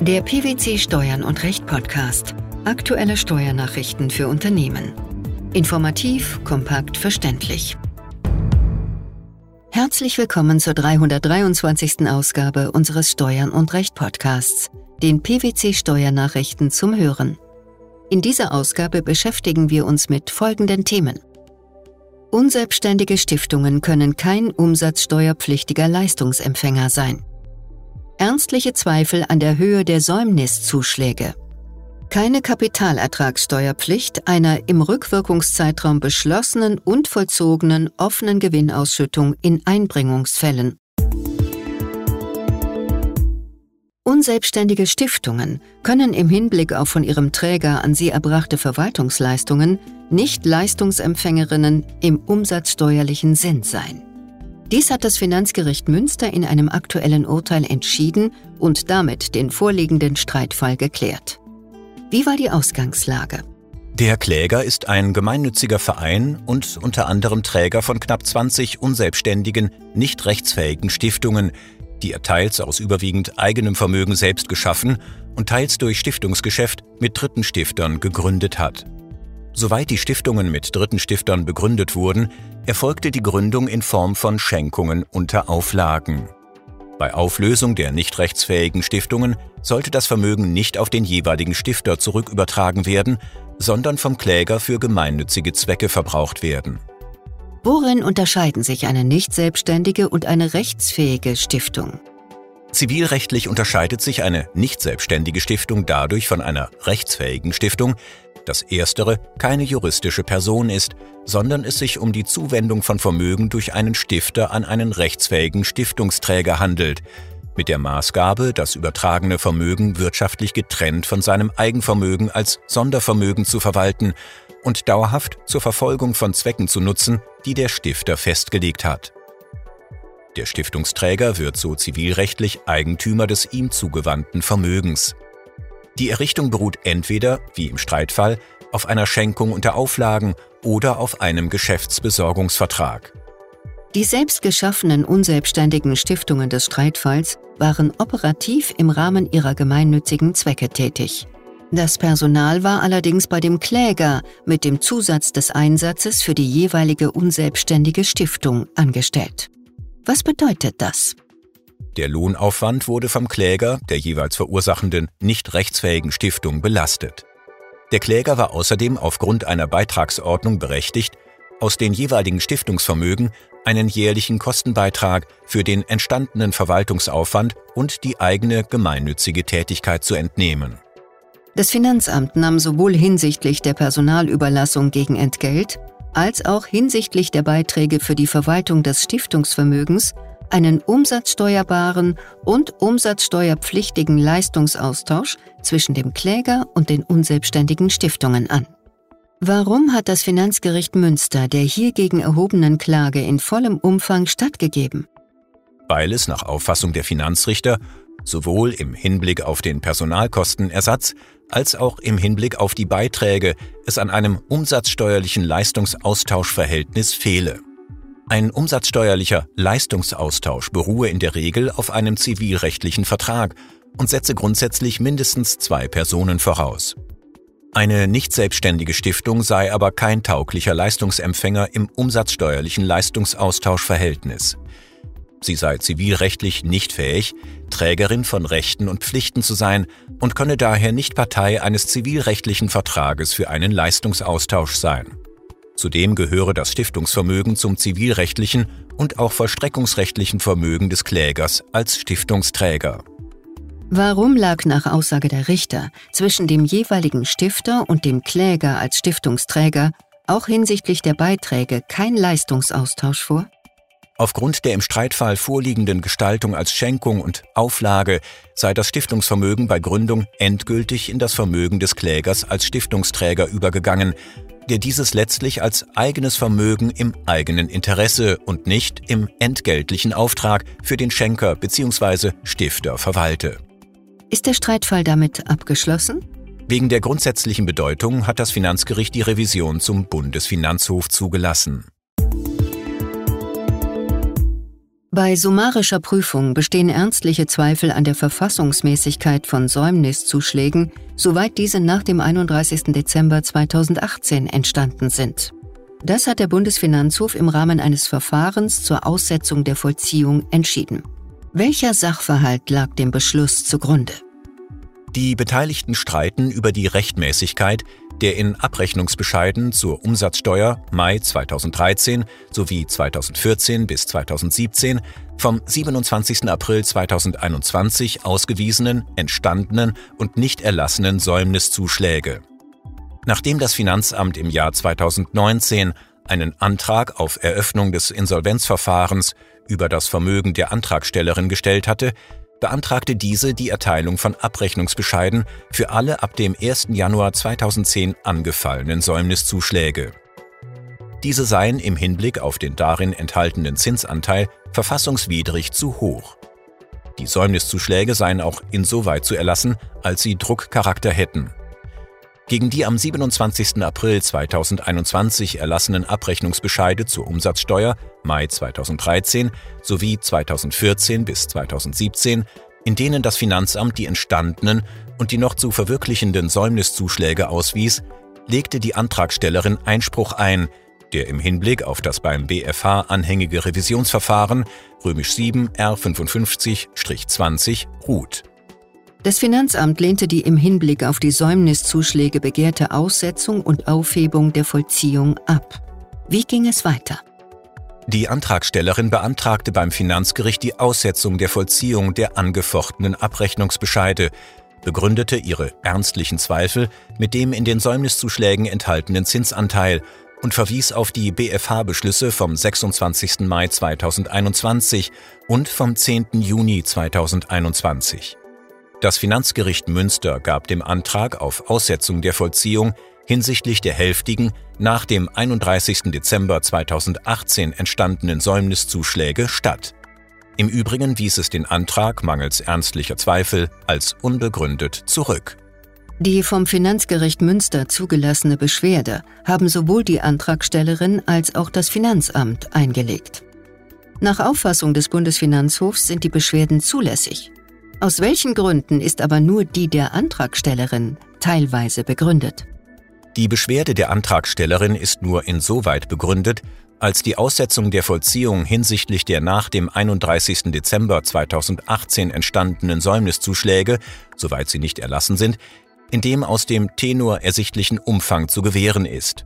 Der PwC Steuern und Recht Podcast. Aktuelle Steuernachrichten für Unternehmen. Informativ, kompakt, verständlich. Herzlich willkommen zur 323. Ausgabe unseres Steuern und Recht Podcasts, den PwC Steuernachrichten zum Hören. In dieser Ausgabe beschäftigen wir uns mit folgenden Themen. Unselbstständige Stiftungen können kein umsatzsteuerpflichtiger Leistungsempfänger sein ernstliche Zweifel an der Höhe der Säumniszuschläge. Keine Kapitalertragssteuerpflicht einer im Rückwirkungszeitraum beschlossenen und vollzogenen offenen Gewinnausschüttung in Einbringungsfällen. Unselbstständige Stiftungen können im Hinblick auf von ihrem Träger an sie erbrachte Verwaltungsleistungen nicht Leistungsempfängerinnen im umsatzsteuerlichen Sinn sein. Dies hat das Finanzgericht Münster in einem aktuellen Urteil entschieden und damit den vorliegenden Streitfall geklärt. Wie war die Ausgangslage? Der Kläger ist ein gemeinnütziger Verein und unter anderem Träger von knapp 20 unselbstständigen, nicht rechtsfähigen Stiftungen, die er teils aus überwiegend eigenem Vermögen selbst geschaffen und teils durch Stiftungsgeschäft mit dritten Stiftern gegründet hat. Soweit die Stiftungen mit dritten Stiftern begründet wurden, erfolgte die Gründung in Form von Schenkungen unter Auflagen. Bei Auflösung der nicht rechtsfähigen Stiftungen sollte das Vermögen nicht auf den jeweiligen Stifter zurückübertragen werden, sondern vom Kläger für gemeinnützige Zwecke verbraucht werden. Worin unterscheiden sich eine nicht selbstständige und eine rechtsfähige Stiftung? Zivilrechtlich unterscheidet sich eine nicht selbstständige Stiftung dadurch von einer rechtsfähigen Stiftung, dass erstere keine juristische Person ist, sondern es sich um die Zuwendung von Vermögen durch einen Stifter an einen rechtsfähigen Stiftungsträger handelt, mit der Maßgabe, das übertragene Vermögen wirtschaftlich getrennt von seinem Eigenvermögen als Sondervermögen zu verwalten und dauerhaft zur Verfolgung von Zwecken zu nutzen, die der Stifter festgelegt hat. Der Stiftungsträger wird so zivilrechtlich Eigentümer des ihm zugewandten Vermögens. Die Errichtung beruht entweder, wie im Streitfall, auf einer Schenkung unter Auflagen oder auf einem Geschäftsbesorgungsvertrag. Die selbst geschaffenen unselbstständigen Stiftungen des Streitfalls waren operativ im Rahmen ihrer gemeinnützigen Zwecke tätig. Das Personal war allerdings bei dem Kläger mit dem Zusatz des Einsatzes für die jeweilige unselbstständige Stiftung angestellt. Was bedeutet das? Der Lohnaufwand wurde vom Kläger, der jeweils verursachenden, nicht rechtsfähigen Stiftung belastet. Der Kläger war außerdem aufgrund einer Beitragsordnung berechtigt, aus den jeweiligen Stiftungsvermögen einen jährlichen Kostenbeitrag für den entstandenen Verwaltungsaufwand und die eigene gemeinnützige Tätigkeit zu entnehmen. Das Finanzamt nahm sowohl hinsichtlich der Personalüberlassung gegen Entgelt als auch hinsichtlich der Beiträge für die Verwaltung des Stiftungsvermögens einen umsatzsteuerbaren und umsatzsteuerpflichtigen Leistungsaustausch zwischen dem Kläger und den unselbstständigen Stiftungen an. Warum hat das Finanzgericht Münster der hiergegen erhobenen Klage in vollem Umfang stattgegeben? Weil es nach Auffassung der Finanzrichter sowohl im Hinblick auf den Personalkostenersatz als auch im Hinblick auf die Beiträge es an einem umsatzsteuerlichen Leistungsaustauschverhältnis fehle. Ein umsatzsteuerlicher Leistungsaustausch beruhe in der Regel auf einem zivilrechtlichen Vertrag und setze grundsätzlich mindestens zwei Personen voraus. Eine nicht selbstständige Stiftung sei aber kein tauglicher Leistungsempfänger im umsatzsteuerlichen Leistungsaustauschverhältnis. Sie sei zivilrechtlich nicht fähig, Trägerin von Rechten und Pflichten zu sein und könne daher nicht Partei eines zivilrechtlichen Vertrages für einen Leistungsaustausch sein. Zudem gehöre das Stiftungsvermögen zum zivilrechtlichen und auch vollstreckungsrechtlichen Vermögen des Klägers als Stiftungsträger. Warum lag nach Aussage der Richter zwischen dem jeweiligen Stifter und dem Kläger als Stiftungsträger auch hinsichtlich der Beiträge kein Leistungsaustausch vor? Aufgrund der im Streitfall vorliegenden Gestaltung als Schenkung und Auflage sei das Stiftungsvermögen bei Gründung endgültig in das Vermögen des Klägers als Stiftungsträger übergegangen, der dieses letztlich als eigenes Vermögen im eigenen Interesse und nicht im entgeltlichen Auftrag für den Schenker bzw. Stifter verwalte. Ist der Streitfall damit abgeschlossen? Wegen der grundsätzlichen Bedeutung hat das Finanzgericht die Revision zum Bundesfinanzhof zugelassen. Bei summarischer Prüfung bestehen ernstliche Zweifel an der Verfassungsmäßigkeit von Säumniszuschlägen, soweit diese nach dem 31. Dezember 2018 entstanden sind. Das hat der Bundesfinanzhof im Rahmen eines Verfahrens zur Aussetzung der Vollziehung entschieden. Welcher Sachverhalt lag dem Beschluss zugrunde? Die Beteiligten streiten über die Rechtmäßigkeit der in Abrechnungsbescheiden zur Umsatzsteuer Mai 2013 sowie 2014 bis 2017 vom 27. April 2021 ausgewiesenen, entstandenen und nicht erlassenen Säumniszuschläge. Nachdem das Finanzamt im Jahr 2019 einen Antrag auf Eröffnung des Insolvenzverfahrens über das Vermögen der Antragstellerin gestellt hatte, beantragte diese die Erteilung von Abrechnungsbescheiden für alle ab dem 1. Januar 2010 angefallenen Säumniszuschläge. Diese seien im Hinblick auf den darin enthaltenen Zinsanteil verfassungswidrig zu hoch. Die Säumniszuschläge seien auch insoweit zu erlassen, als sie Druckcharakter hätten. Gegen die am 27. April 2021 erlassenen Abrechnungsbescheide zur Umsatzsteuer Mai 2013 sowie 2014 bis 2017, in denen das Finanzamt die entstandenen und die noch zu verwirklichenden Säumniszuschläge auswies, legte die Antragstellerin Einspruch ein, der im Hinblick auf das beim BFH anhängige Revisionsverfahren römisch 7 R 55-20 ruht. Das Finanzamt lehnte die im Hinblick auf die Säumniszuschläge begehrte Aussetzung und Aufhebung der Vollziehung ab. Wie ging es weiter? Die Antragstellerin beantragte beim Finanzgericht die Aussetzung der Vollziehung der angefochtenen Abrechnungsbescheide, begründete ihre ernstlichen Zweifel mit dem in den Säumniszuschlägen enthaltenen Zinsanteil und verwies auf die BFH-Beschlüsse vom 26. Mai 2021 und vom 10. Juni 2021. Das Finanzgericht Münster gab dem Antrag auf Aussetzung der Vollziehung hinsichtlich der hälftigen, nach dem 31. Dezember 2018 entstandenen Säumniszuschläge statt. Im Übrigen wies es den Antrag mangels ernstlicher Zweifel als unbegründet zurück. Die vom Finanzgericht Münster zugelassene Beschwerde haben sowohl die Antragstellerin als auch das Finanzamt eingelegt. Nach Auffassung des Bundesfinanzhofs sind die Beschwerden zulässig. Aus welchen Gründen ist aber nur die der Antragstellerin teilweise begründet? Die Beschwerde der Antragstellerin ist nur insoweit begründet, als die Aussetzung der Vollziehung hinsichtlich der nach dem 31. Dezember 2018 entstandenen Säumniszuschläge, soweit sie nicht erlassen sind, in dem aus dem Tenor ersichtlichen Umfang zu gewähren ist.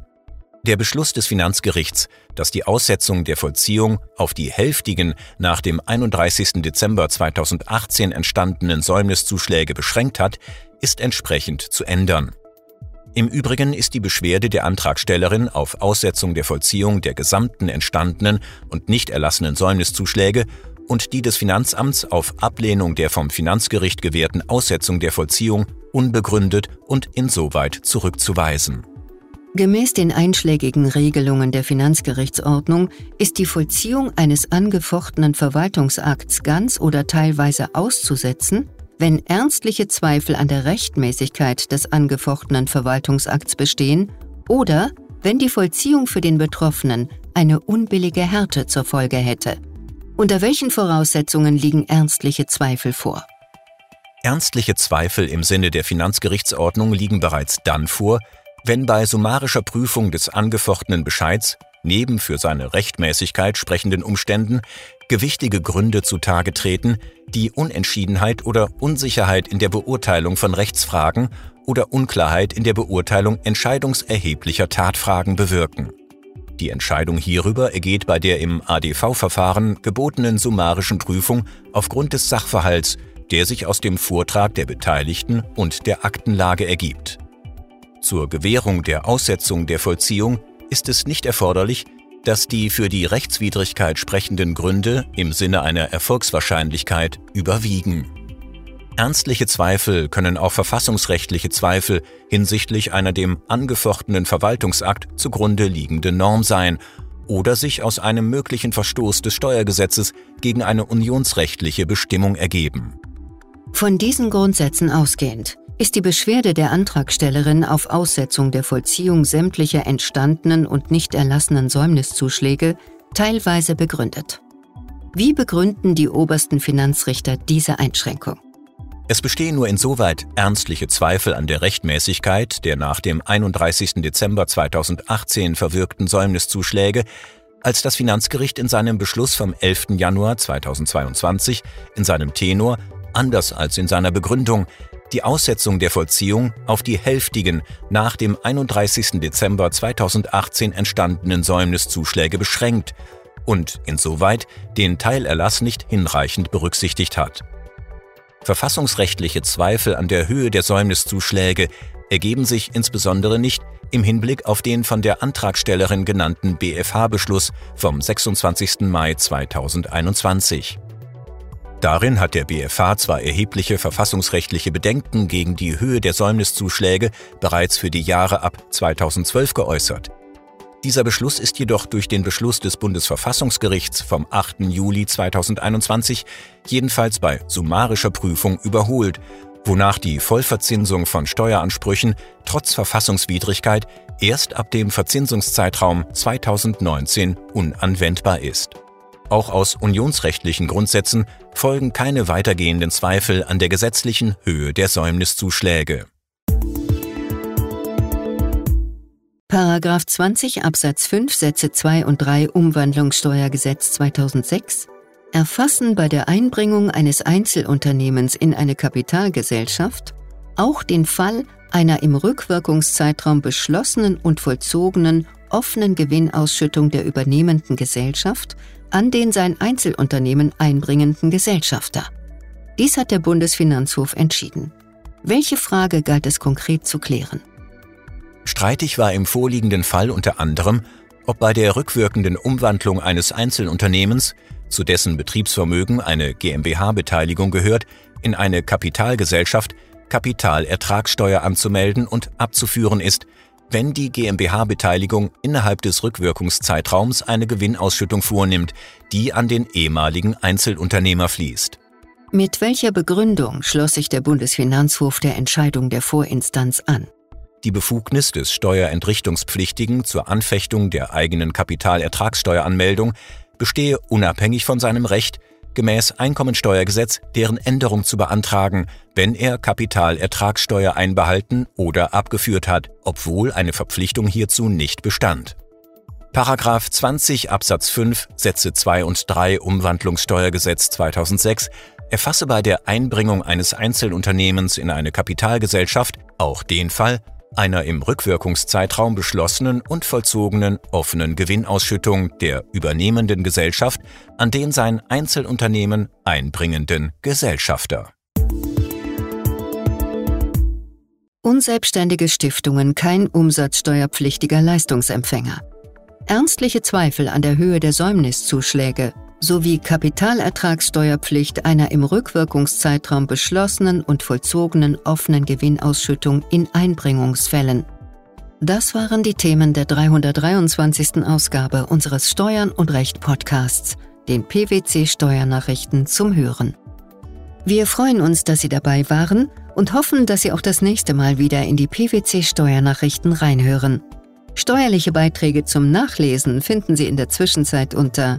Der Beschluss des Finanzgerichts, das die Aussetzung der Vollziehung auf die hälftigen nach dem 31. Dezember 2018 entstandenen Säumniszuschläge beschränkt hat, ist entsprechend zu ändern. Im Übrigen ist die Beschwerde der Antragstellerin auf Aussetzung der Vollziehung der gesamten entstandenen und nicht erlassenen Säumniszuschläge und die des Finanzamts auf Ablehnung der vom Finanzgericht gewährten Aussetzung der Vollziehung unbegründet und insoweit zurückzuweisen. Gemäß den einschlägigen Regelungen der Finanzgerichtsordnung ist die Vollziehung eines angefochtenen Verwaltungsakts ganz oder teilweise auszusetzen, wenn ernstliche Zweifel an der Rechtmäßigkeit des angefochtenen Verwaltungsakts bestehen oder wenn die Vollziehung für den Betroffenen eine unbillige Härte zur Folge hätte. Unter welchen Voraussetzungen liegen ernstliche Zweifel vor? Ernstliche Zweifel im Sinne der Finanzgerichtsordnung liegen bereits dann vor, wenn bei summarischer Prüfung des angefochtenen Bescheids neben für seine Rechtmäßigkeit sprechenden Umständen gewichtige Gründe zutage treten, die Unentschiedenheit oder Unsicherheit in der Beurteilung von Rechtsfragen oder Unklarheit in der Beurteilung entscheidungserheblicher Tatfragen bewirken. Die Entscheidung hierüber ergeht bei der im ADV-Verfahren gebotenen summarischen Prüfung aufgrund des Sachverhalts, der sich aus dem Vortrag der Beteiligten und der Aktenlage ergibt. Zur Gewährung der Aussetzung der Vollziehung ist es nicht erforderlich, dass die für die Rechtswidrigkeit sprechenden Gründe im Sinne einer Erfolgswahrscheinlichkeit überwiegen. Ernstliche Zweifel können auch verfassungsrechtliche Zweifel hinsichtlich einer dem angefochtenen Verwaltungsakt zugrunde liegenden Norm sein oder sich aus einem möglichen Verstoß des Steuergesetzes gegen eine unionsrechtliche Bestimmung ergeben. Von diesen Grundsätzen ausgehend ist die Beschwerde der Antragstellerin auf Aussetzung der Vollziehung sämtlicher entstandenen und nicht erlassenen Säumniszuschläge teilweise begründet. Wie begründen die obersten Finanzrichter diese Einschränkung? Es bestehen nur insoweit ernstliche Zweifel an der Rechtmäßigkeit der nach dem 31. Dezember 2018 verwirkten Säumniszuschläge, als das Finanzgericht in seinem Beschluss vom 11. Januar 2022 in seinem Tenor, anders als in seiner Begründung, die Aussetzung der Vollziehung auf die hälftigen nach dem 31. Dezember 2018 entstandenen Säumniszuschläge beschränkt und insoweit den Teilerlass nicht hinreichend berücksichtigt hat. Verfassungsrechtliche Zweifel an der Höhe der Säumniszuschläge ergeben sich insbesondere nicht im Hinblick auf den von der Antragstellerin genannten BFH-Beschluss vom 26. Mai 2021. Darin hat der BFH zwar erhebliche verfassungsrechtliche Bedenken gegen die Höhe der Säumniszuschläge bereits für die Jahre ab 2012 geäußert. Dieser Beschluss ist jedoch durch den Beschluss des Bundesverfassungsgerichts vom 8. Juli 2021 jedenfalls bei summarischer Prüfung überholt, wonach die Vollverzinsung von Steueransprüchen trotz Verfassungswidrigkeit erst ab dem Verzinsungszeitraum 2019 unanwendbar ist. Auch aus unionsrechtlichen Grundsätzen folgen keine weitergehenden Zweifel an der gesetzlichen Höhe der Säumniszuschläge. Paragraph 20 Absatz 5 Sätze 2 und 3 Umwandlungssteuergesetz 2006 erfassen bei der Einbringung eines Einzelunternehmens in eine Kapitalgesellschaft auch den Fall einer im Rückwirkungszeitraum beschlossenen und vollzogenen offenen Gewinnausschüttung der übernehmenden Gesellschaft an den sein Einzelunternehmen einbringenden Gesellschafter. Dies hat der Bundesfinanzhof entschieden. Welche Frage galt es konkret zu klären? Streitig war im vorliegenden Fall unter anderem, ob bei der rückwirkenden Umwandlung eines Einzelunternehmens, zu dessen Betriebsvermögen eine GmbH-Beteiligung gehört, in eine Kapitalgesellschaft Kapitalertragssteuer anzumelden und abzuführen ist, wenn die GmbH-Beteiligung innerhalb des Rückwirkungszeitraums eine Gewinnausschüttung vornimmt, die an den ehemaligen Einzelunternehmer fließt. Mit welcher Begründung schloss sich der Bundesfinanzhof der Entscheidung der Vorinstanz an? die Befugnis des Steuerentrichtungspflichtigen zur Anfechtung der eigenen Kapitalertragssteueranmeldung bestehe unabhängig von seinem Recht, gemäß Einkommensteuergesetz deren Änderung zu beantragen, wenn er Kapitalertragssteuer einbehalten oder abgeführt hat, obwohl eine Verpflichtung hierzu nicht bestand. Paragraph 20 Absatz 5 Sätze 2 und 3 Umwandlungssteuergesetz 2006 erfasse bei der Einbringung eines Einzelunternehmens in eine Kapitalgesellschaft auch den Fall, einer im Rückwirkungszeitraum beschlossenen und vollzogenen offenen Gewinnausschüttung der übernehmenden Gesellschaft an den sein Einzelunternehmen einbringenden Gesellschafter. Unselbstständige Stiftungen kein umsatzsteuerpflichtiger Leistungsempfänger. Ernstliche Zweifel an der Höhe der Säumniszuschläge sowie Kapitalertragssteuerpflicht einer im Rückwirkungszeitraum beschlossenen und vollzogenen offenen Gewinnausschüttung in Einbringungsfällen. Das waren die Themen der 323. Ausgabe unseres Steuern und Recht Podcasts, den PwC Steuernachrichten zum Hören. Wir freuen uns, dass Sie dabei waren und hoffen, dass Sie auch das nächste Mal wieder in die PwC Steuernachrichten reinhören. Steuerliche Beiträge zum Nachlesen finden Sie in der Zwischenzeit unter